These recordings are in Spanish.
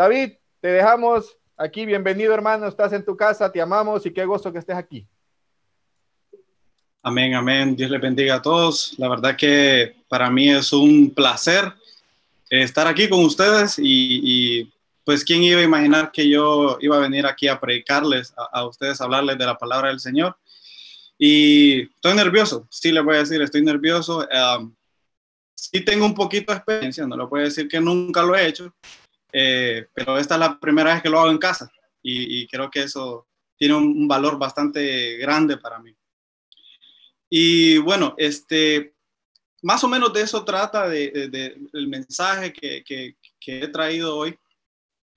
David, te dejamos aquí. Bienvenido, hermano. Estás en tu casa, te amamos y qué gusto que estés aquí. Amén, amén. Dios les bendiga a todos. La verdad que para mí es un placer estar aquí con ustedes y, pues quién iba a imaginar que yo iba a venir aquí a predicarles a, ustedes, a hablarles de la palabra del Señor. Y estoy nervioso, sí les voy a decir, estoy nervioso. Um, sí tengo un poquito de experiencia, no lo puedo decir que nunca lo he hecho, eh, pero esta es la primera vez que lo hago en casa y, creo que eso tiene un valor bastante grande para mí. Y bueno, este, más o menos de eso trata de, el mensaje que, que, he traído hoy.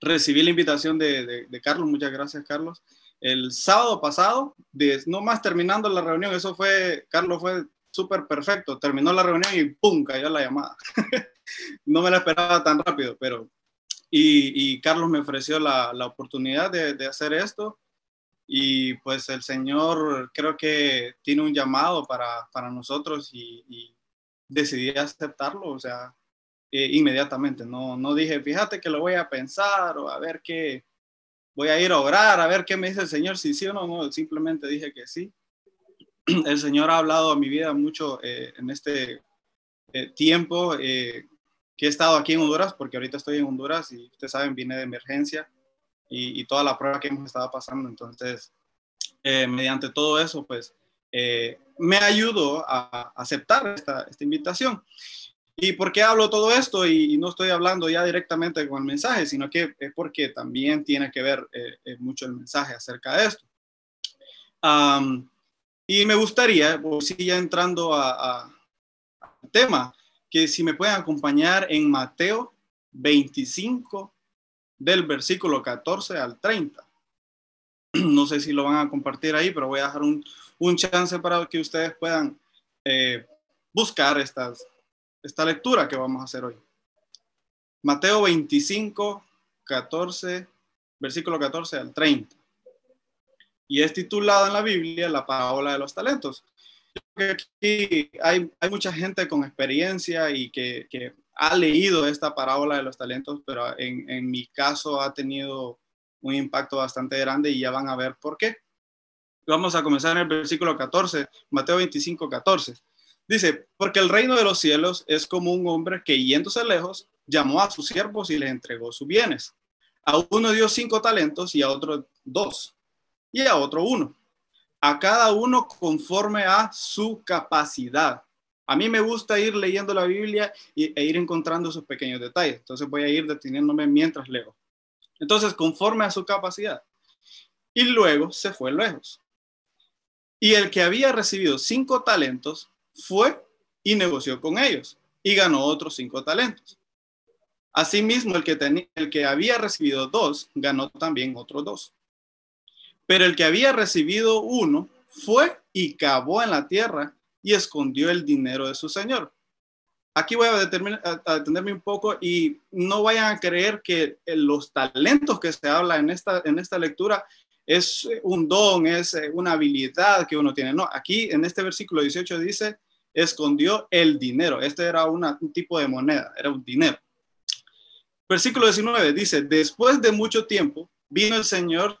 Recibí la invitación de, Carlos, muchas gracias Carlos. El sábado pasado, no más terminando la reunión, eso fue, Carlos fue súper perfecto, terminó la reunión y ¡pum! cayó la llamada. no me la esperaba tan rápido, pero... Y, y Carlos me ofreció la, la oportunidad de, de hacer esto y pues el Señor creo que tiene un llamado para, para nosotros y, decidí aceptarlo, o sea, eh, inmediatamente, no, no dije, fíjate que lo voy a pensar o a ver qué, voy a ir a orar, a ver qué me dice el Señor, si sí o no, no simplemente dije que sí. El Señor ha hablado a mi vida mucho eh, en este eh, tiempo que he estado aquí en Honduras, porque ahorita estoy en Honduras y ustedes saben, vine de emergencia y, toda la prueba que hemos estado pasando. Entonces, eh, mediante todo eso, pues eh, me ayudó a aceptar esta, esta, invitación. ¿Y por qué hablo todo esto? Y, no estoy hablando ya directamente con el mensaje, sino que es porque también tiene que ver eh, mucho el mensaje acerca de esto. y me gustaría, pues ya entrando al tema, que si me pueden acompañar en Mateo 25, del versículo 14 al 30. No sé si lo van a compartir ahí, pero voy a dejar un, un chance para que ustedes puedan eh, buscar estas, esta lectura que vamos a hacer hoy. Mateo 25, 14, versículo 14 al 30. Y es titulado en la Biblia la parábola de los talentos. Aquí hay, mucha gente con experiencia y que, ha leído esta parábola de los talentos, pero en, en, mi caso ha tenido un impacto bastante grande y ya van a ver por qué. Vamos a comenzar en el versículo 14, Mateo 25, 14. Dice, porque el reino de los cielos es como un hombre que yéndose lejos, llamó a sus siervos y les entregó sus bienes. A uno dio cinco talentos y a otro dos, y a otro uno. A cada uno conforme a su capacidad a mí me gusta ir leyendo la Biblia e ir encontrando esos pequeños detalles. Entonces voy a ir deteniéndome mientras leo. Entonces, conforme a su capacidad. Y luego se fue lejos. Y el que había recibido cinco talentos fue y negoció con ellos y ganó otros cinco talentos. Asimismo, el que, el que había recibido dos ganó también otros dos. Pero el que había recibido uno fue y cavó en la tierra y escondió el dinero de su señor. Aquí voy a, detenerme un poco y no vayan a creer que los talentos que se habla en esta, en esta lectura es un don, es eh, una habilidad que uno tiene. No, aquí en este versículo 18 dice, escondió el dinero. Este era un tipo de moneda, era un dinero. Versículo 19 dice, después de mucho tiempo vino el Señor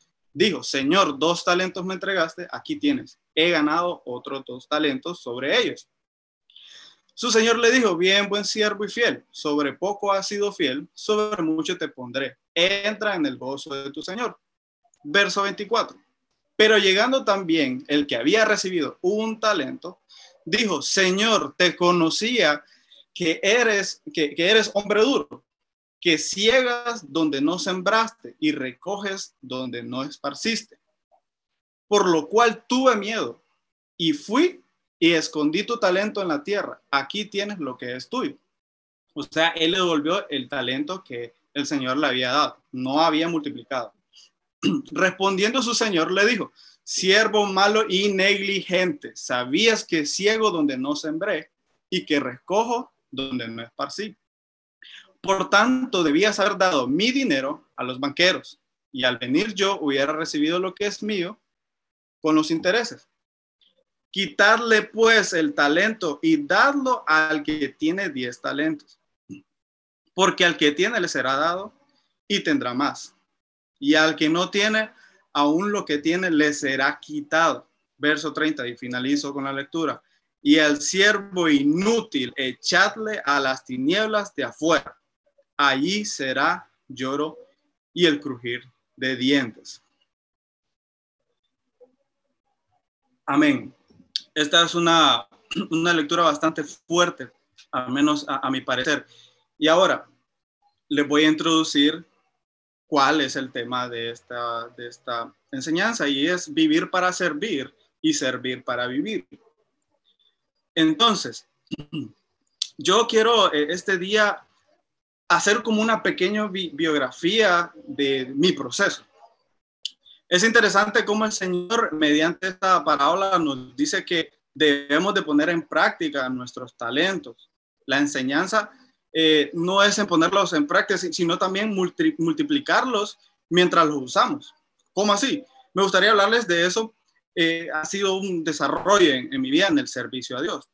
dijo, Señor, dos talentos me entregaste, aquí tienes, he ganado otros dos talentos sobre ellos. Su señor le dijo, bien, buen siervo y fiel, sobre poco has sido fiel, sobre mucho te pondré, entra en el gozo de tu señor. Verso 24. Pero llegando también el que había recibido un talento, dijo, Señor, te conocía que eres, que, que eres hombre duro, que ciegas donde no sembraste y recoges donde no esparciste. Por lo cual tuve miedo y fui y escondí tu talento en la tierra. Aquí tienes lo que es tuyo. O sea, él le devolvió el talento que el Señor le había dado. No había multiplicado. Respondiendo su señor le dijo, siervo malo y negligente, ¿sabías que ciego donde no sembré y que recojo donde no esparcí? Por tanto, debías haber dado mi dinero a los banqueros y al venir yo hubiera recibido lo que es mío con los intereses. Quitarle pues el talento y darlo al que tiene diez talentos. Porque al que tiene le será dado y tendrá más. Y al que no tiene, aún lo que tiene le será quitado. Verso 30 y finalizo con la lectura. Y al siervo inútil echadle a las tinieblas de afuera. Allí será lloro y el crujir de dientes. Amén. Esta es una, una lectura bastante fuerte, al menos a, mi parecer. Y ahora les voy a introducir cuál es el tema de esta, de esta enseñanza y es vivir para servir y servir para vivir. Entonces, yo quiero eh, este día hacer como una pequeña biografía de mi proceso. Es interesante cómo el Señor, mediante esta parábola, nos dice que debemos de poner en práctica nuestros talentos. La enseñanza eh, no es en ponerlos en práctica, sino también multiplicarlos mientras los usamos. ¿Cómo así? Me gustaría hablarles de eso. Eh, ha sido un desarrollo en, mi vida en el servicio a Dios.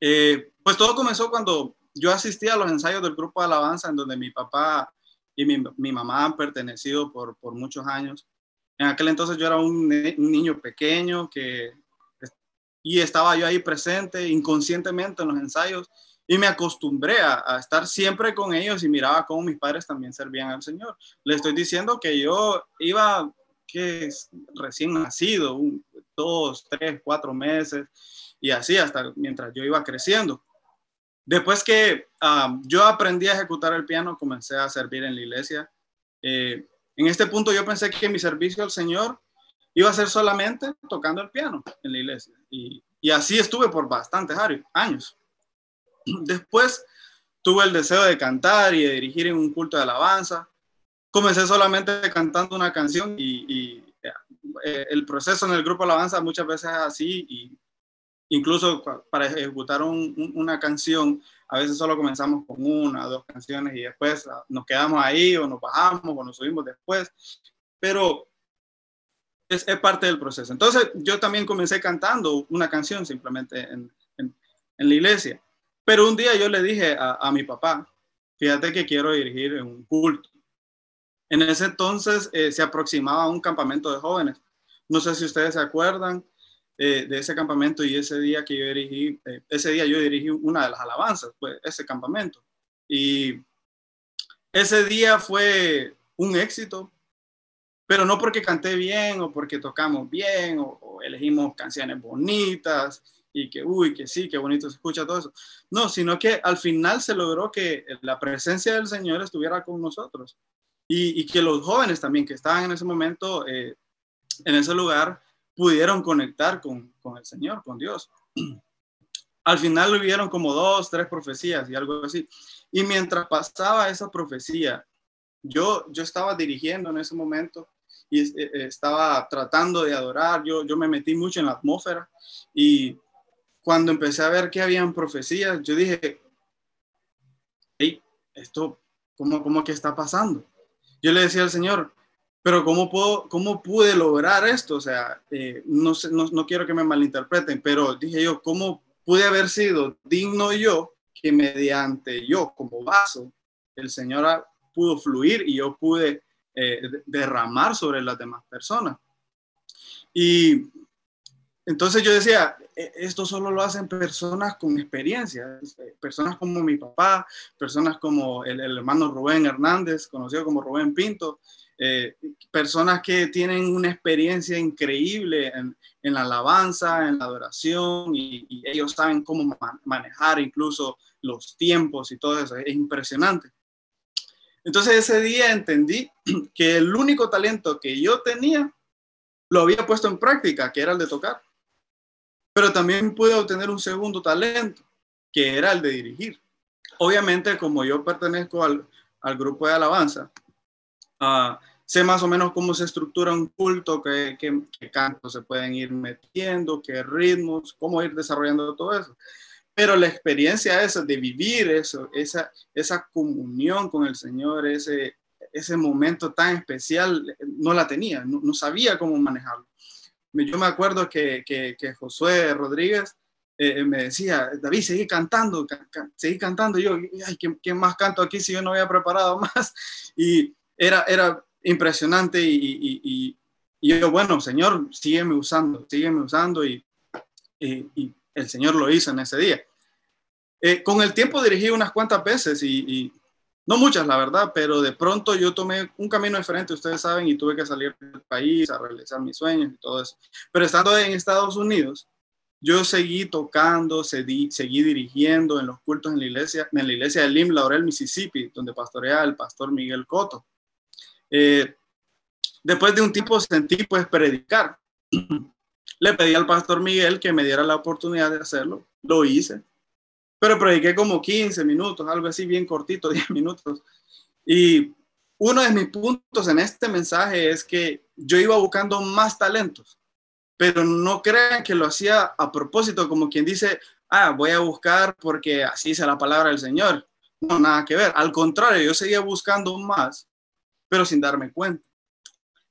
Eh, pues todo comenzó cuando yo asistía a los ensayos del grupo de alabanza en donde mi papá y mi, mamá han pertenecido por, muchos años. En aquel entonces yo era un, niño pequeño que y estaba yo ahí presente inconscientemente en los ensayos y me acostumbré a, estar siempre con ellos y miraba cómo mis padres también servían al Señor. Le estoy diciendo que yo iba que recién nacido, dos, tres, cuatro meses y así hasta mientras yo iba creciendo. Después que ah, yo aprendí a ejecutar el piano, comencé a servir en la iglesia. Eh, en este punto yo pensé que mi servicio al Señor iba a ser solamente tocando el piano en la iglesia. Y, así estuve por bastantes años. Después tuve el deseo de cantar y de dirigir en un culto de alabanza. Comencé solamente cantando una canción y, eh, el proceso en el grupo alabanza muchas veces es así y incluso para ejecutar una canción a veces solo comenzamos con una, dos canciones y después ah, nos quedamos ahí o nos bajamos o nos subimos después, pero es, parte del proceso. Entonces yo también comencé cantando una canción simplemente en, la iglesia, pero un día yo le dije a, a mi papá, fíjate que quiero dirigir un culto. En ese entonces eh, se aproximaba un campamento de jóvenes. No sé si ustedes se acuerdan, eh, de ese campamento y ese día que yo dirigí, eh, ese día yo dirigí una de las alabanzas, pues ese campamento. Y ese día fue un éxito, pero no porque canté bien o porque tocamos bien o, elegimos canciones bonitas y que, uy, que sí, qué bonito se escucha todo eso. No, sino que al final se logró que la presencia del Señor estuviera con nosotros y, que los jóvenes también que estaban en ese momento eh, en ese lugar pudieron conectar con, con el Señor, con Dios. Al final hubieron como dos, tres profecías y algo así. Y mientras pasaba esa profecía, yo, yo estaba dirigiendo en ese momento y eh, eh, estaba tratando de adorar, yo, yo me metí mucho en la atmósfera y cuando empecé a ver que habían profecías, yo dije, hey, esto, ¿cómo, cómo que está pasando? Yo le decía al Señor, pero ¿cómo, puedo, cómo pude lograr esto? O sea, eh, no, no, no, quiero que me malinterpreten, pero dije yo, ¿cómo pude haber sido digno yo que mediante yo como vaso, el Señor pudo fluir y yo pude eh, derramar sobre las demás personas? Y entonces yo decía, e, esto solo lo hacen personas con experiencia, personas como mi papá, personas como el, el hermano Rubén Hernández, conocido como Rubén Pinto, eh, personas que tienen una experiencia increíble en, la alabanza, en la adoración, y, ellos saben cómo manejar incluso los tiempos y todo eso. Es impresionante. Entonces ese día entendí que el único talento que yo tenía lo había puesto en práctica, que era el de tocar. Pero también pude obtener un segundo talento, que era el de dirigir. Obviamente, como yo pertenezco al, grupo de alabanza, uh, sé más o menos cómo se estructura un culto, qué, qué, cantos se pueden ir metiendo, qué ritmos, cómo ir desarrollando todo eso. Pero la experiencia esa de vivir eso, esa, esa comunión con el Señor, ese, ese momento tan especial, no la tenía, no, sabía cómo manejarlo. Yo me acuerdo que, que, Josué Rodríguez eh, me decía, David, seguí cantando, seguí cantando. Yo, ay, ¿quién, más canto aquí si yo no había preparado más? Y era, era impresionante y, yo, bueno, Señor, sígueme usando, sígueme usando y, el Señor lo hizo en ese día. Eh, con el tiempo dirigí unas cuantas veces y, no muchas, la verdad, pero de pronto yo tomé un camino diferente, ustedes saben, y tuve que salir del país a realizar mis sueños y todo eso. Pero estando en Estados Unidos, yo seguí tocando, seguí, seguí dirigiendo en los cultos en la iglesia, en la iglesia de Lim Laurel, Mississippi, donde pastorea el pastor Miguel Coto. Eh, después de un tiempo sentí pues predicar. Le pedí al pastor Miguel que me diera la oportunidad de hacerlo. Lo hice. Pero prediqué como 15 minutos, algo así bien cortito, 10 minutos. Y uno de mis puntos en este mensaje es que yo iba buscando más talentos, pero no crean que lo hacía a propósito, como quien dice, ah, voy a buscar porque así es la palabra del Señor. No, nada que ver. Al contrario, yo seguía buscando más pero sin darme cuenta.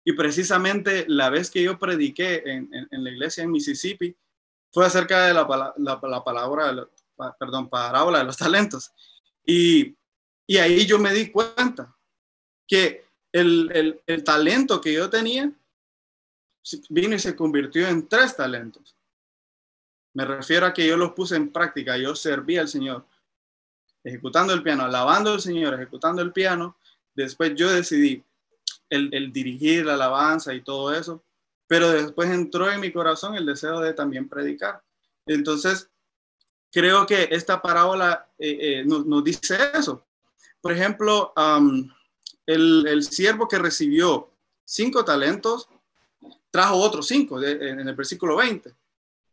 Y precisamente la vez que yo prediqué en, la iglesia en Mississippi fue acerca de la, la, palabra, perdón, parábola de los talentos. Y, y, ahí yo me di cuenta que el, el, el talento que yo tenía vino y se convirtió en tres talentos. Me refiero a que yo los puse en práctica, yo serví al Señor, ejecutando el piano, alabando al Señor, ejecutando el piano Después yo decidí el, dirigir la alabanza y todo eso, pero después entró en mi corazón el deseo de también predicar. Entonces, creo que esta parábola eh, eh, nos, dice eso. Por ejemplo, el, siervo que recibió cinco talentos trajo otros cinco en el versículo 20.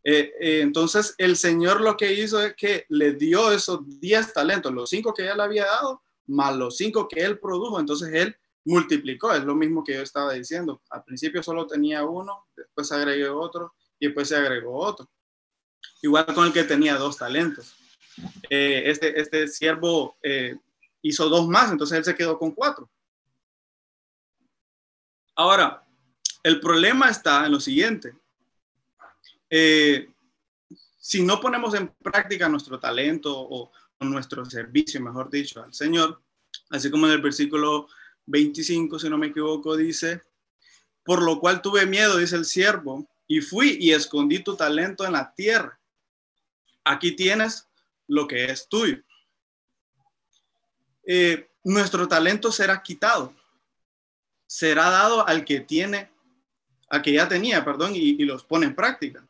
Eh, entonces, el Señor lo que hizo es que le dio esos diez talentos, los cinco que ya le había dado, más los cinco que él produjo, entonces él multiplicó, es lo mismo que yo estaba diciendo. Al principio solo tenía uno, después agregó otro y después se agregó otro. Igual con el que tenía dos talentos. Eh, este, este siervo eh, hizo dos más, entonces él se quedó con cuatro. Ahora, el problema está en lo siguiente. Eh, si no ponemos en práctica nuestro talento o, nuestro servicio, mejor dicho, al Señor, así como en el versículo 25, si no me equivoco, dice, por lo cual tuve miedo, dice el siervo, y fui y escondí tu talento en la tierra. Aquí tienes lo que es tuyo. Eh, nuestro talento será quitado, será dado al que tiene, al que ya tenía, perdón, y los pone en práctica.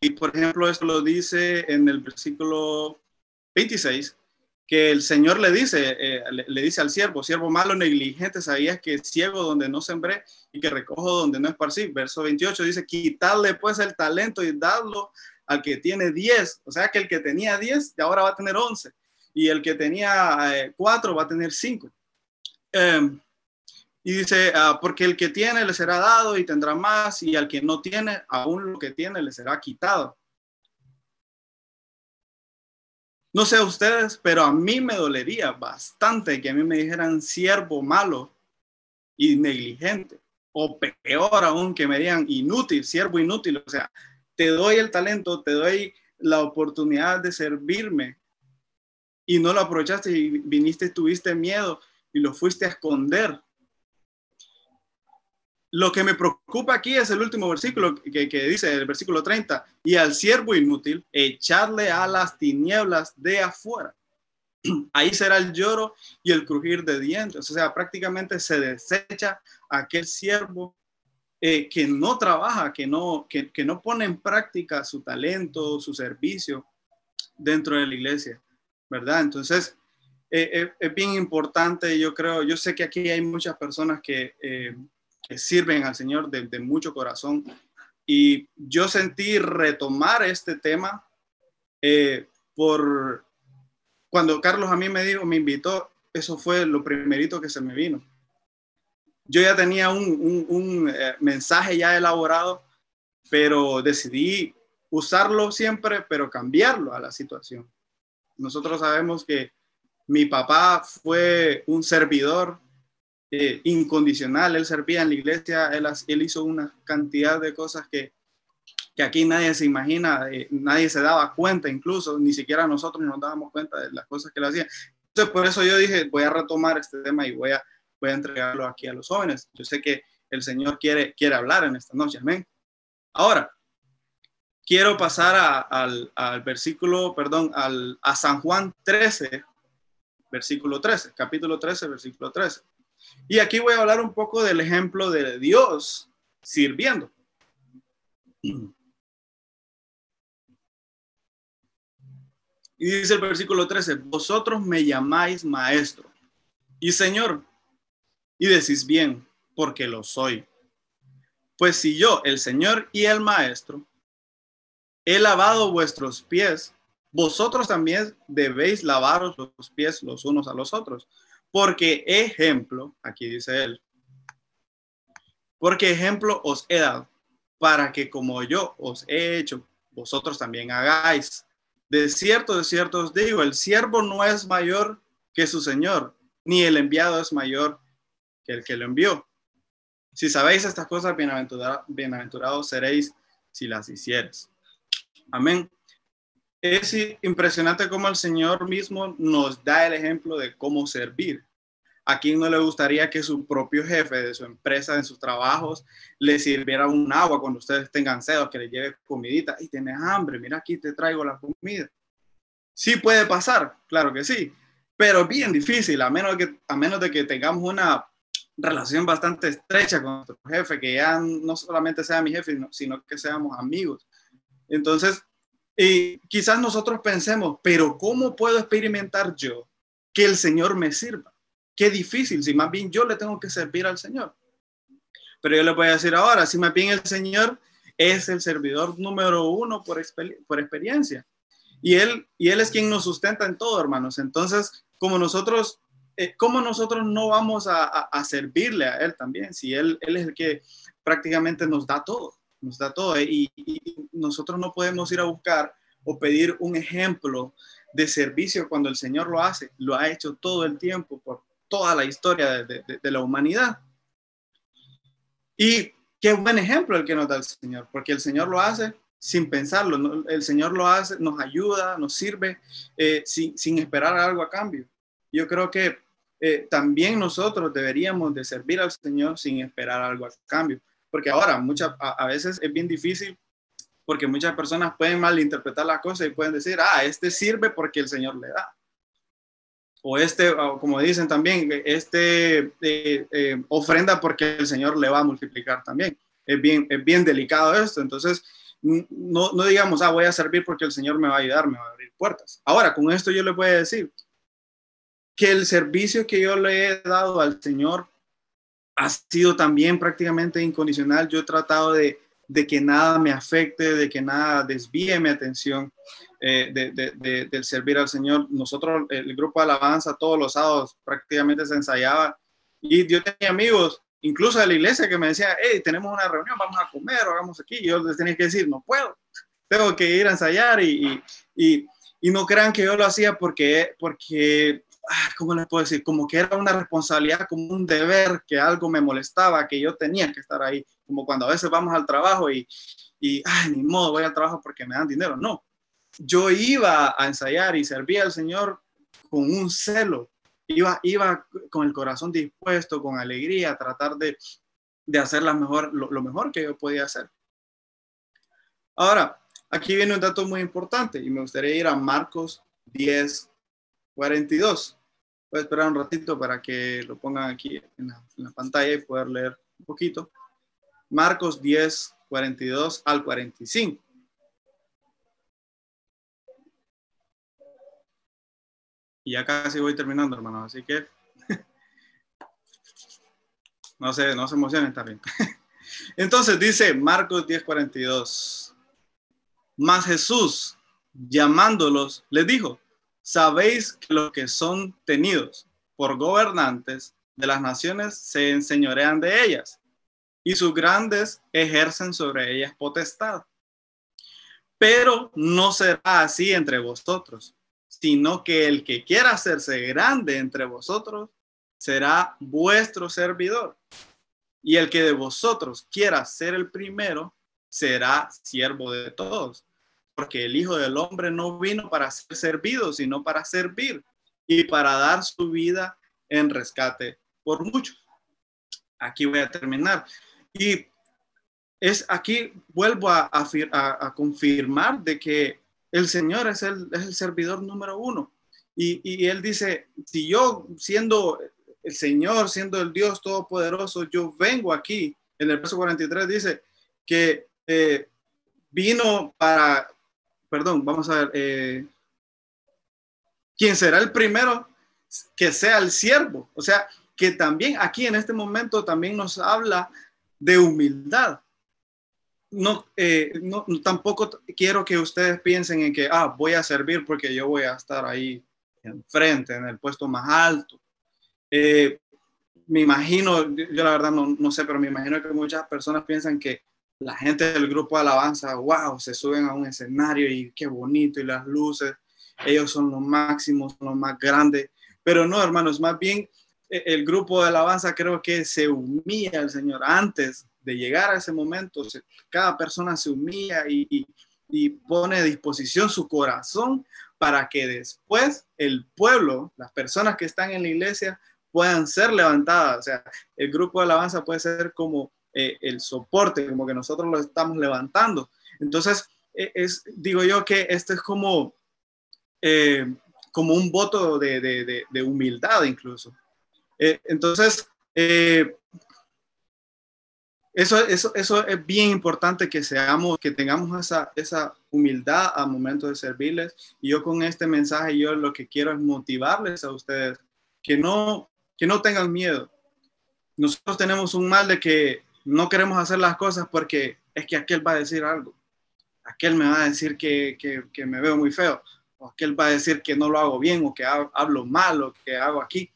Y por ejemplo, esto lo dice en el versículo 26, que el Señor le dice, eh, le, dice al siervo, siervo malo, negligente, sabías que ciego donde no sembré y que recojo donde no esparcí. Verso 28 dice, quitarle pues el talento y darlo al que tiene 10. O sea que el que tenía 10 ahora va a tener 11 y el que tenía 4 eh, va a tener 5. Em, y dice, ah, porque el que tiene le será dado y tendrá más, y al que no tiene, aún lo que tiene le será quitado. No sé ustedes, pero a mí me dolería bastante que a mí me dijeran siervo malo y negligente, o peor aún que me digan inútil, siervo inútil. O sea, te doy el talento, te doy la oportunidad de servirme y no lo aprovechaste y viniste, tuviste miedo y lo fuiste a esconder lo que me preocupa aquí es el último versículo que, dice, el versículo 30, y al siervo inútil, echarle a las tinieblas de afuera. Ahí será el lloro y el crujir de dientes. O sea, prácticamente se desecha aquel siervo eh, que no trabaja, que no, que, no pone en práctica su talento, su servicio dentro de la iglesia, ¿verdad? Entonces, eh, eh, es bien importante, yo creo, yo sé que aquí hay muchas personas que sirven al Señor de, mucho corazón. Y yo sentí retomar este tema eh, por cuando Carlos a mí me dijo, me invitó, eso fue lo primerito que se me vino. yo ya tenía un, un, eh, mensaje ya elaborado, pero decidí usarlo siempre, pero cambiarlo a la situación. Nosotros sabemos que mi papá fue un servidor eh, incondicional, él servía en la iglesia, él, él, hizo una cantidad de cosas que, que aquí nadie se imagina, eh, nadie se daba cuenta, incluso ni siquiera nosotros nos dábamos cuenta de las cosas que él hacía. Entonces, por eso yo dije, voy a retomar este tema y voy a, voy a entregarlo aquí a los jóvenes. Yo sé que el Señor quiere, quiere hablar en esta noche, amén. Ahora, quiero pasar al, al, versículo, perdón, al, a San Juan 13, versículo 13, capítulo 13, versículo 13. Y aquí voy a hablar un poco del ejemplo de Dios sirviendo. Y dice el versículo 13, vosotros me llamáis maestro y señor, y decís bien, porque lo soy. Pues si yo, el señor y el maestro, he lavado vuestros pies, vosotros también debéis lavaros los pies los unos a los otros. Porque ejemplo, aquí dice él, porque ejemplo os he dado, para que como yo os he hecho, vosotros también hagáis. De cierto, de cierto os digo, el siervo no es mayor que su Señor, ni el enviado es mayor que el que lo envió. Si sabéis estas cosas, bienaventurados seréis si las hicieres. Amén. Es impresionante cómo el Señor mismo nos da el ejemplo de cómo servir. ¿A quién no le gustaría que su propio jefe de su empresa, en sus trabajos, le sirviera un agua cuando ustedes tengan sed que le lleve comidita? Y tienes hambre, mira aquí te traigo la comida. Sí puede pasar, claro que sí, pero bien difícil, a menos, que, a menos de que tengamos una relación bastante estrecha con nuestro jefe, que ya no solamente sea mi jefe, sino que seamos amigos. Entonces, y quizás nosotros pensemos, pero ¿cómo puedo experimentar yo que el Señor me sirva? Qué difícil, si más bien yo le tengo que servir al Señor. Pero yo le voy a decir ahora, si más bien el Señor es el servidor número uno por, por experiencia. Y él, y él es quien nos sustenta en todo, hermanos. Entonces, como nosotros, eh, ¿cómo nosotros no vamos a, a, servirle a Él también? Si él, él es el que prácticamente nos da todo, nos da todo. Y, y nosotros no podemos ir a buscar o pedir un ejemplo de servicio cuando el Señor lo hace. Lo ha hecho todo el tiempo por toda la historia de, la humanidad. Y qué buen ejemplo el que nos da el Señor, porque el Señor lo hace sin pensarlo, el Señor lo hace, nos ayuda, nos sirve eh, sin, esperar algo a cambio. Yo creo que eh, también nosotros deberíamos de servir al Señor sin esperar algo a cambio, porque ahora muchas, a, veces es bien difícil porque muchas personas pueden malinterpretar las cosas y pueden decir, ah, este sirve porque el Señor le da o este, como dicen también, este eh, eh, ofrenda porque el Señor le va a multiplicar también. Es bien, es bien delicado esto. Entonces, no, no digamos, ah, voy a servir porque el Señor me va a ayudar, me va a abrir puertas. Ahora, con esto yo le voy a decir que el servicio que yo le he dado al Señor ha sido también prácticamente incondicional. Yo he tratado de, de que nada me afecte, de que nada desvíe mi atención eh, de, del servir al Señor. Nosotros, el grupo de alabanza, todos los sábados prácticamente se ensayaba y yo tenía amigos, incluso de la iglesia, que me decían, hey, tenemos una reunión, vamos a comer, o hagamos aquí. Y yo les tenía que decir, no puedo, tengo que ir a ensayar y, y, y, no crean que yo lo hacía porque, porque ¿cómo les puedo decir? Como que era una responsabilidad, como un deber, que algo me molestaba, que yo tenía que estar ahí, como cuando a veces vamos al trabajo y, y ay, ni modo, voy al trabajo porque me dan dinero. No, yo iba a ensayar y servía al Señor con un celo, iba, iba con el corazón dispuesto, con alegría, a tratar de, de hacer la mejor, lo, mejor que yo podía hacer. Ahora, aquí viene un dato muy importante y me gustaría ir a Marcos 10, 42. Voy a esperar un ratito para que lo pongan aquí en la, pantalla y poder leer un poquito. Marcos 10, 42 al 45. Y ya casi voy terminando, hermano. Así que no sé, no se emocionen, bien. Entonces dice Marcos 10:42. Más Jesús, llamándolos, les dijo: Sabéis que los que son tenidos por gobernantes de las naciones se enseñorean de ellas, y sus grandes ejercen sobre ellas potestad. Pero no será así entre vosotros, sino que el que quiera hacerse grande entre vosotros será vuestro servidor. Y el que de vosotros quiera ser el primero será siervo de todos. Porque el Hijo del Hombre no vino para ser servido, sino para servir y para dar su vida en rescate por muchos. Aquí voy a terminar. Y es aquí vuelvo a, a, confirmar de que el Señor es el, es el servidor número uno. Y, y, él dice, si yo siendo el Señor, siendo el Dios todopoderoso, yo vengo aquí, en el verso 43 dice que eh, vino para, perdón, vamos a ver, eh, ¿quién será el primero? Que sea el siervo. O sea, que también aquí en este momento también nos habla de humildad. No, eh, no, tampoco quiero que ustedes piensen en que, ah, voy a servir porque yo voy a estar ahí enfrente, en el puesto más alto. Eh, me imagino, yo la verdad no, no, sé, pero me imagino que muchas personas piensan que la gente del grupo de alabanza, wow, se suben a un escenario y qué bonito y las luces, ellos son los máximos, los más grandes, pero no, hermanos, más bien e, el grupo de alabanza creo que se humilla al Señor antes de llegar a ese momento, cada persona se humilla y, y, y pone a disposición su corazón para que después el pueblo, las personas que están en la iglesia, puedan ser levantadas. O sea, el grupo de alabanza puede ser como eh, el soporte, como que nosotros lo estamos levantando. Entonces, e, es, digo yo que este es como, eh, como un voto de, de, de, humildad incluso. Eh, entonces, eso, eso, eso es bien importante que seamos, que tengamos esa, esa humildad al momento de servirles. Y yo con este mensaje, yo lo que quiero es motivarles a ustedes que no, que no tengan miedo. Nosotros tenemos un mal de que no queremos hacer las cosas porque es que aquel va a decir algo. Aquel me va a decir que, que, me veo muy feo. O aquel va a decir que no lo hago bien o que hablo mal o que hago aquí.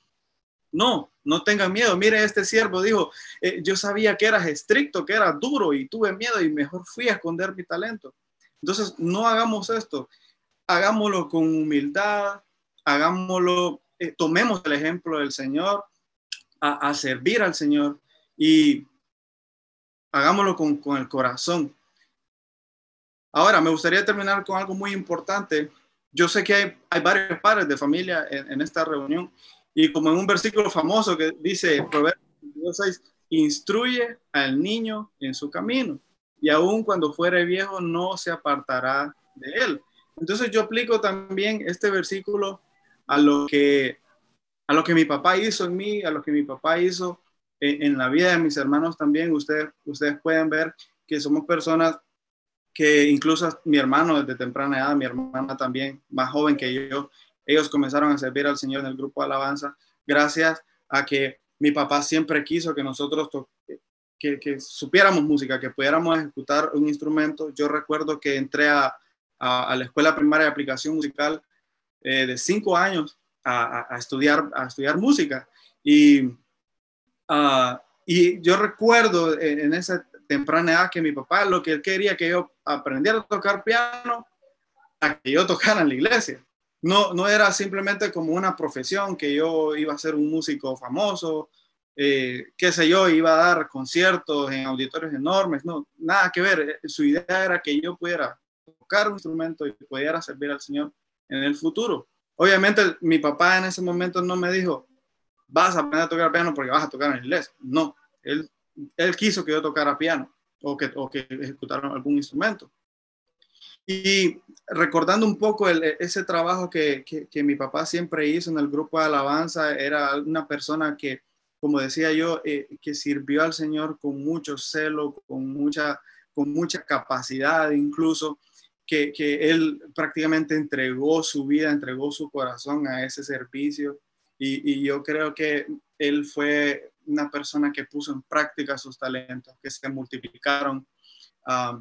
No, no tengan miedo. Mire, este siervo dijo, eh, yo sabía que eras estricto, que eras duro y tuve miedo y mejor fui a esconder mi talento. Entonces, no hagamos esto. Hagámoslo con humildad, hagámoslo eh, tomemos el ejemplo del Señor, a, servir al Señor y hagámoslo con, el corazón. Ahora, me gustaría terminar con algo muy importante. Yo sé que hay, varios padres de familia en, esta reunión y como en un versículo famoso que dice, Proverbios 6, instruye al niño en su camino y aun cuando fuere viejo no se apartará de él. Entonces yo aplico también este versículo a lo que, a lo que mi papá hizo en mí, a lo que mi papá hizo en, la vida de mis hermanos también. Ustedes, ustedes pueden ver que somos personas que incluso mi hermano desde temprana edad, mi hermana también, más joven que yo, ellos comenzaron a servir al Señor en el grupo de alabanza gracias a que mi papá siempre quiso que nosotros que, que, supiéramos música, que pudiéramos ejecutar un instrumento. Yo recuerdo que entré a, a, a la escuela primaria de aplicación musical eh, de cinco años a, estudiar, a estudiar música. Y, ah, y yo recuerdo en, esa temprana edad que mi papá lo que él quería que yo aprendiera a tocar piano, a que yo tocara en la iglesia. No, no era simplemente como una profesión que yo iba a ser un músico famoso, eh, qué sé yo, iba a dar conciertos en auditorios enormes, no, nada que ver. Su idea era que yo pudiera tocar un instrumento y pudiera servir al Señor en el futuro. Obviamente mi papá en ese momento no me dijo, vas a aprender a tocar piano porque vas a tocar en inglés. No, él, él quiso que yo tocara piano o que, o que ejecutara algún instrumento. Y recordando un poco ese trabajo que, que, mi papá siempre hizo en el grupo de alabanza, era una persona que, como decía yo, eh, que sirvió al Señor con mucho celo, con mucha, con mucha capacidad incluso que, él prácticamente entregó su vida, entregó su corazón a ese servicio y, yo creo que él fue una persona que puso en práctica sus talentos, que se multiplicaron. Ah,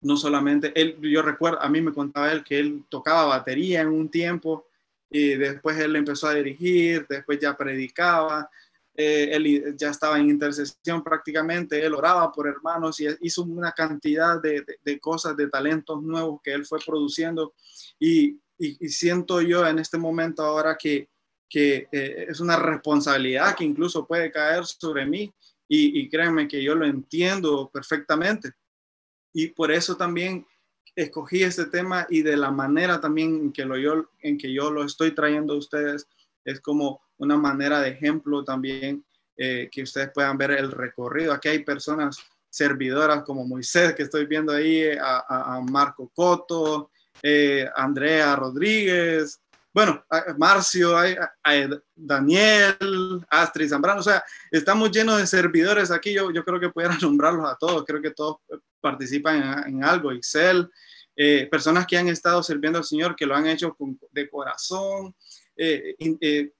no solamente él, yo recuerdo, a mí me contaba él que él tocaba batería en un tiempo y después él empezó a dirigir, después ya predicaba. eh, él ya estaba en intercesión prácticamente, él oraba por hermanos y hizo una cantidad de, cosas, de talentos nuevos que él fue produciendo y, siento yo en este momento ahora que, que eh, es una responsabilidad que incluso puede caer sobre mí y, y créanme que yo lo entiendo perfectamente. Y por eso también escogí este tema y de la manera también en que, lo, yo, en que yo lo estoy trayendo a ustedes es como una manera de ejemplo también eh, que ustedes puedan ver el recorrido. Aquí hay personas servidoras como Moisés, que estoy viendo ahí, a, Marco Coto, eh, Andrea Rodríguez, bueno, Marcio, Daniel, Astrid Zambrano, o sea, estamos llenos de servidores aquí, yo, yo creo que pudiera nombrarlos a todos, creo que todos participan en, algo, Excel, eh, personas que han estado sirviendo al Señor, que lo han hecho de corazón, eh, eh,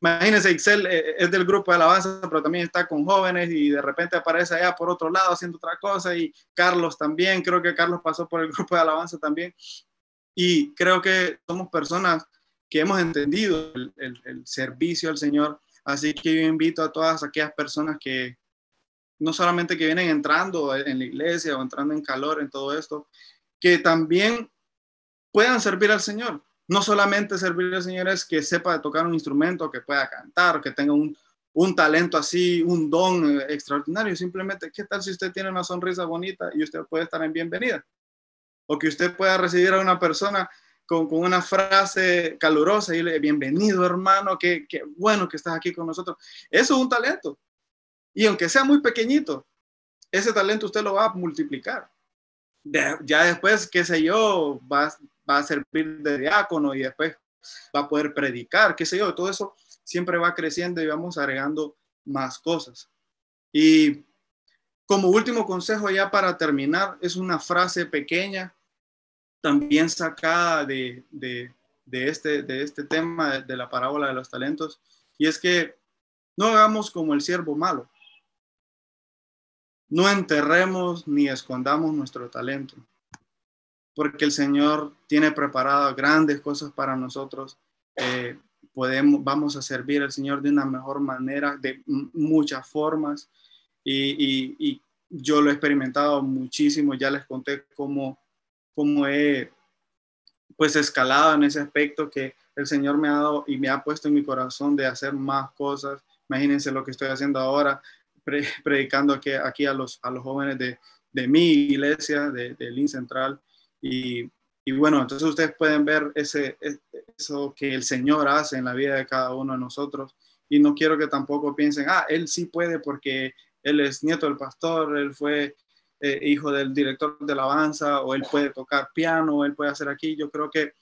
imagínense, Excel eh, es del grupo de alabanza, pero también está con jóvenes y de repente aparece allá por otro lado haciendo otra cosa. Y Carlos también, creo que Carlos pasó por el grupo de alabanza también. Y creo que somos personas que hemos entendido el, el servicio al Señor, así que yo invito a todas aquellas personas que no solamente que vienen entrando en la iglesia o entrando en calor en todo esto, que también puedan servir al Señor. No solamente servir al Señor es que sepa tocar un instrumento, que pueda cantar, que tenga un, talento así, un don eh, extraordinario, simplemente, ¿qué tal si usted tiene una sonrisa bonita y usted puede estar en bienvenida? O que usted pueda recibir a una persona con, una frase calurosa y le bienvenido hermano, qué, bueno que estás aquí con nosotros. Eso es un talento. Y aunque sea muy pequeñito, ese talento usted lo va a multiplicar. ya después, qué sé yo, va, va a servir de diácono y después va a poder predicar, qué sé yo, todo eso siempre va creciendo y vamos agregando más cosas. Y como último consejo ya para terminar, es una frase pequeña, también sacada de, este, de este tema de la parábola de los talentos, y es que no hagamos como el siervo malo. No enterremos ni escondamos nuestro talento porque el Señor tiene preparado grandes cosas para nosotros. Eh, podemos, vamos a servir al Señor de una mejor manera, de muchas formas. Y, yo lo he experimentado muchísimo, ya les conté cómo, cómo he pues escalado en ese aspecto que el Señor me ha dado y me ha puesto en mi corazón de hacer más cosas. Imagínense lo que estoy haciendo ahora, predicando aquí, aquí a, los, a los jóvenes de, de mi iglesia, de, de Lin Central. Y, bueno, entonces ustedes pueden ver ese, eso que el Señor hace en la vida de cada uno de nosotros. Y no quiero que tampoco piensen, ah, él sí puede porque él es nieto del pastor, él fue eh, hijo del director de alabanza, o él puede tocar piano, o él puede hacer aquí. Yo creo que,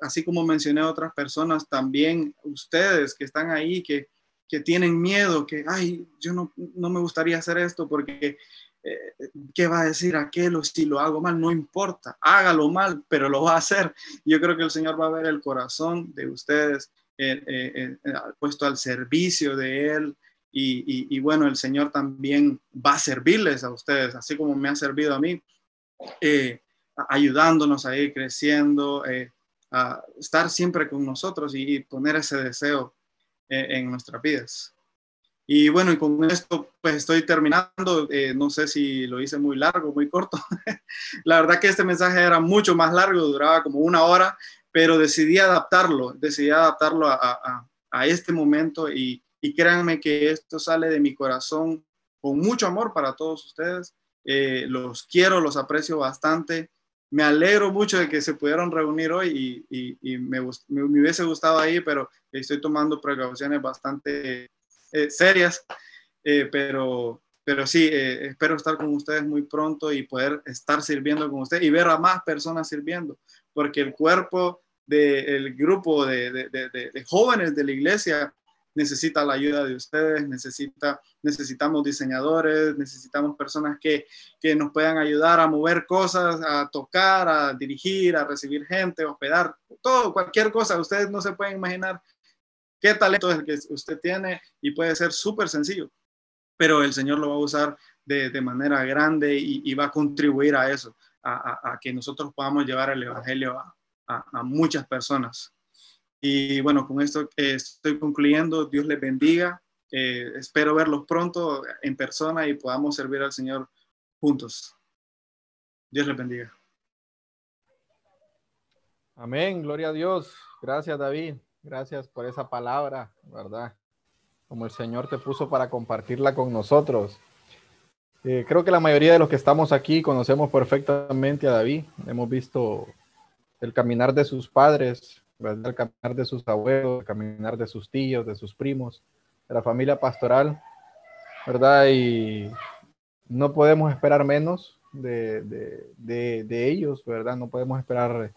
así como mencioné a otras personas, también ustedes que están ahí, que, que tienen miedo, que, ay, yo no, no me gustaría hacer esto porque eh, ¿qué va a decir aquel o si lo hago mal? No importa, hágalo mal, pero lo va a hacer. Yo creo que el Señor va a ver el corazón de ustedes eh, eh, puesto al servicio de Él. Y, bueno, el Señor también va a servirles a ustedes, así como me ha servido a mí, ayudándonos a ir creciendo, a estar siempre con nosotros y, poner ese deseo en nuestras vidas. Y bueno, y con esto pues estoy terminando. Eh, no sé si lo hice muy largo, muy corto. la verdad que este mensaje era mucho más largo, duraba como una hora, pero decidí adaptarlo, decidí adaptarlo a, a, este momento y, y, créanme que esto sale de mi corazón con mucho amor para todos ustedes. Eh, los quiero, los aprecio bastante. Me alegro mucho de que se pudieron reunir hoy y, y, me, me, me hubiese gustado ahí, pero estoy tomando precauciones bastante eh, serias, eh, pero, pero sí, eh, espero estar con ustedes muy pronto y poder estar sirviendo con ustedes y ver a más personas sirviendo, porque el cuerpo del grupo de, jóvenes de la iglesia necesita la ayuda de ustedes, necesita, necesitamos diseñadores, necesitamos personas que, que, nos puedan ayudar a mover cosas, a tocar, a dirigir, a recibir gente, hospedar, todo, cualquier cosa. Ustedes no se pueden imaginar qué talento es el que usted tiene y puede ser súper sencillo, pero el Señor lo va a usar de, de manera grande y, va a contribuir a eso, a, a, que nosotros podamos llevar el Evangelio a, a muchas personas. Y bueno, con esto estoy concluyendo. Dios les bendiga. Eh, espero verlos pronto en persona y podamos servir al Señor juntos. Dios les bendiga. Amén, gloria a Dios. Gracias David, gracias por esa palabra, ¿verdad? Como el Señor te puso para compartirla con nosotros. Eh, creo que la mayoría de los que estamos aquí conocemos perfectamente a David. Hemos visto el caminar de sus padres, ¿verdad? el caminar de sus abuelos, el caminar de sus tíos, de sus primos, de la familia pastoral, ¿verdad? Y no podemos esperar menos de, de, de ellos, ¿verdad? No podemos esperar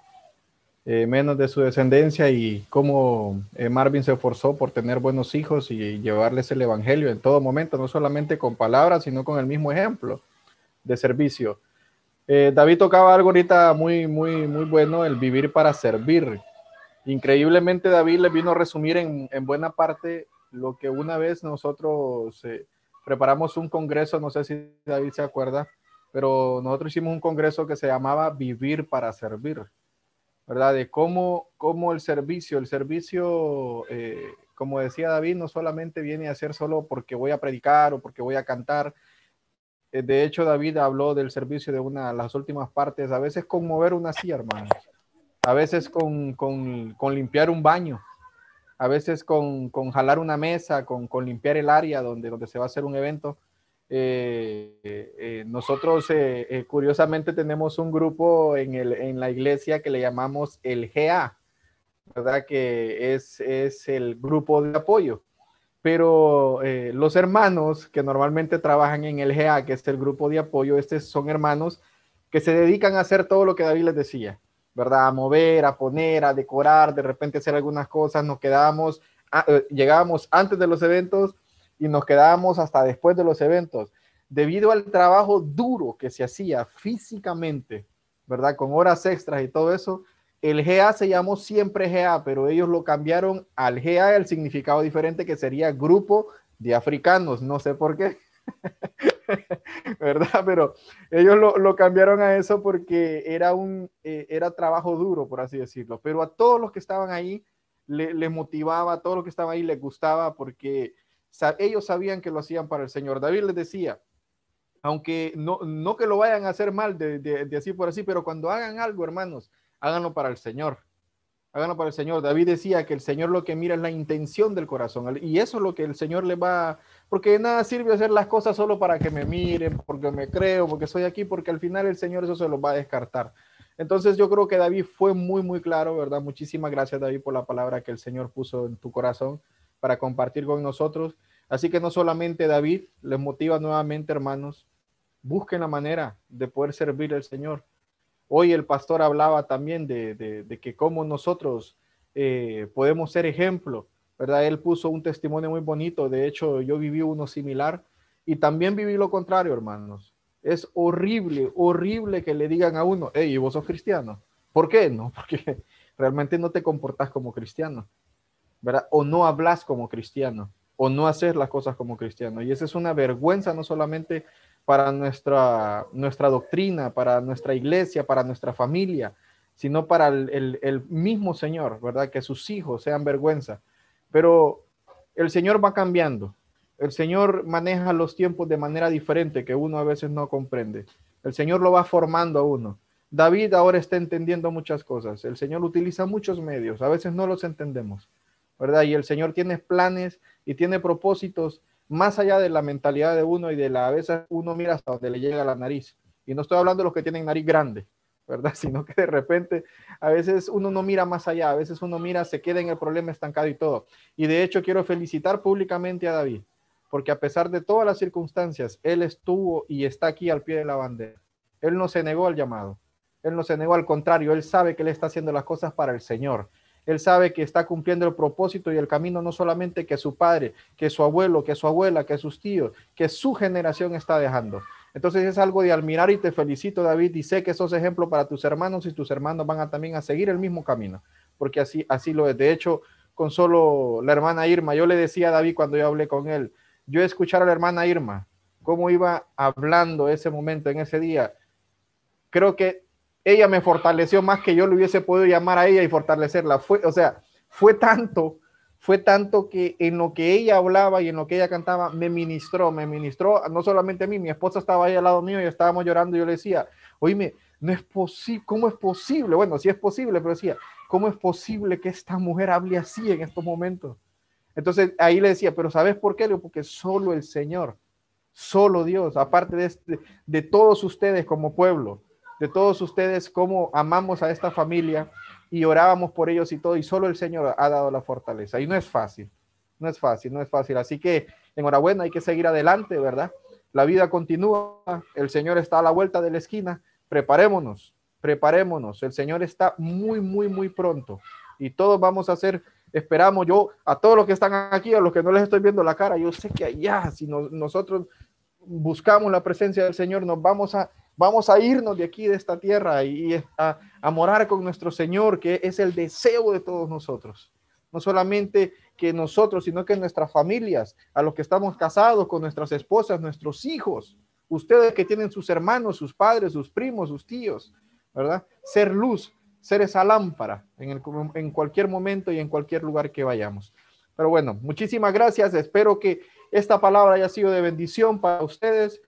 eh, menos de su descendencia y cómo eh, Marvin se esforzó por tener buenos hijos y llevarles el Evangelio en todo momento, no solamente con palabras, sino con el mismo ejemplo de servicio. Eh, David tocaba algo ahorita muy, muy, muy bueno, el vivir para servir. Increíblemente David le vino a resumir en, en buena parte lo que una vez nosotros preparamos un congreso, no sé si David se acuerda, pero nosotros hicimos un congreso que se llamaba Vivir para Servir ¿verdad? De cómo, cómo el servicio, el servicio, eh, como decía David, no solamente viene a ser solo porque voy a predicar o porque voy a cantar. Eh, de hecho, David habló del servicio de una de las últimas partes, a veces con mover una silla, hermanos, a veces con, con, limpiar un baño, a veces con, con jalar una mesa, con, con, limpiar el área donde, donde se va a hacer un evento. Eh, eh, nosotros eh, curiosamente tenemos un grupo en, el, en, la iglesia que le llamamos el GA, ¿verdad? Que es, es el grupo de apoyo. Pero los hermanos que normalmente trabajan en el GA, que es el grupo de apoyo, estos son hermanos que se dedican a hacer todo lo que David les decía, ¿verdad? A mover, a poner, a decorar, de repente hacer algunas cosas, nos quedábamos, ah, llegábamos antes de los eventos y nos quedábamos hasta después de los eventos, debido al trabajo duro que se hacía físicamente, ¿verdad? Con horas extras y todo eso. El GA se llamó siempre GA, pero ellos lo cambiaron al GA, el significado diferente que sería grupo de africanos, no sé por qué. ¿verdad? Pero ellos lo, lo, cambiaron a eso porque era un eh, era trabajo duro, por así decirlo. Pero a todos los que estaban ahí les le motivaba, a todos los que estaban ahí les gustaba porque ellos sabían que lo hacían para el Señor. David les decía, aunque no, no que lo vayan a hacer mal de, de, así por así, pero cuando hagan algo, hermanos, háganlo para el Señor. Háganlo para el Señor. David decía que el Señor lo que mira es la intención del corazón. Y eso es lo que el Señor le va, porque de nada sirve hacer las cosas solo para que me miren, porque me creo, porque soy aquí, porque al final el Señor eso se lo va a descartar. Entonces yo creo que David fue muy, muy claro, ¿verdad? Muchísimas gracias, David, por la palabra que el Señor puso en tu corazón para compartir con nosotros. Así que no solamente David les motiva nuevamente, hermanos, busquen la manera de poder servir al Señor. Hoy el pastor hablaba también de, que cómo nosotros eh, podemos ser ejemplo, ¿verdad? Él puso un testimonio muy bonito, de hecho yo viví uno similar y también viví lo contrario, hermanos. Es horrible, horrible que le digan a uno, hey, vos sos cristiano? ¿Por qué? No, porque realmente no te comportas como cristiano, ¿verdad? O no hablas como cristiano o no hacer las cosas como cristiano. Y esa es una vergüenza no solamente para nuestra, nuestra doctrina, para nuestra iglesia, para nuestra familia, sino para el, el, mismo Señor, ¿verdad? Que sus hijos sean vergüenza. Pero el Señor va cambiando. El Señor maneja los tiempos de manera diferente que uno a veces no comprende. El Señor lo va formando a uno. David ahora está entendiendo muchas cosas. El Señor utiliza muchos medios. A veces no los entendemos. ¿verdad? Y el Señor tiene planes y tiene propósitos más allá de la mentalidad de uno y de la a veces uno mira hasta donde le llega la nariz. Y no estoy hablando de los que tienen nariz grande, ¿verdad? Sino que de repente a veces uno no mira más allá, a veces uno mira, se queda en el problema estancado y todo. Y de hecho quiero felicitar públicamente a David, porque a pesar de todas las circunstancias, él estuvo y está aquí al pie de la bandera. Él no se negó al llamado. Él no se negó al contrario, él sabe que él está haciendo las cosas para el Señor. Él sabe que está cumpliendo el propósito y el camino no solamente que su padre, que su abuelo, que su abuela, que sus tíos, que su generación está dejando. Entonces es algo de admirar y te felicito David y sé que sos ejemplo para tus hermanos y tus hermanos van también a seguir el mismo camino, porque así, así lo es. De hecho, con solo la hermana Irma, yo le decía a David cuando yo hablé con él, yo escuchar a la hermana Irma, cómo iba hablando ese momento, en ese día, creo que ella me fortaleció más que yo le hubiese podido llamar a ella y fortalecerla. Fue, o sea, fue tanto fue tanto que en lo que ella hablaba y en lo que ella cantaba, me ministró, me ministró, no solamente a mí, mi esposa estaba ahí al lado mío y estábamos llorando yo le decía, oíme, no es posible, ¿cómo es posible? Bueno, sí es posible, pero decía, ¿cómo es posible que esta mujer hable así en estos momentos? Entonces ahí le decía, pero ¿sabes por qué? Porque solo el Señor, solo Dios, aparte de, este, de todos ustedes como pueblo, de todos ustedes, cómo amamos a esta familia y orábamos por ellos y todo, y solo el Señor ha dado la fortaleza. Y no es fácil, no es fácil, no es fácil. Así que enhorabuena, hay que seguir adelante, ¿verdad? La vida continúa, el Señor está a la vuelta de la esquina, preparémonos, preparémonos, el Señor está muy, muy, muy pronto y todos vamos a hacer, esperamos yo, a todos los que están aquí, a los que no les estoy viendo la cara, yo sé que allá, si nosotros buscamos la presencia del Señor, nos vamos a Vamos a irnos de aquí, de esta tierra, y a, morar con nuestro Señor, que es el deseo de todos nosotros. No solamente que nosotros, sino que nuestras familias, a los que estamos casados con nuestras esposas, nuestros hijos, ustedes que tienen sus hermanos, sus padres, sus primos, sus tíos, ¿verdad? Ser luz, ser esa lámpara en, en cualquier momento y en cualquier lugar que vayamos. Pero bueno, muchísimas gracias. Espero que esta palabra haya sido de bendición para ustedes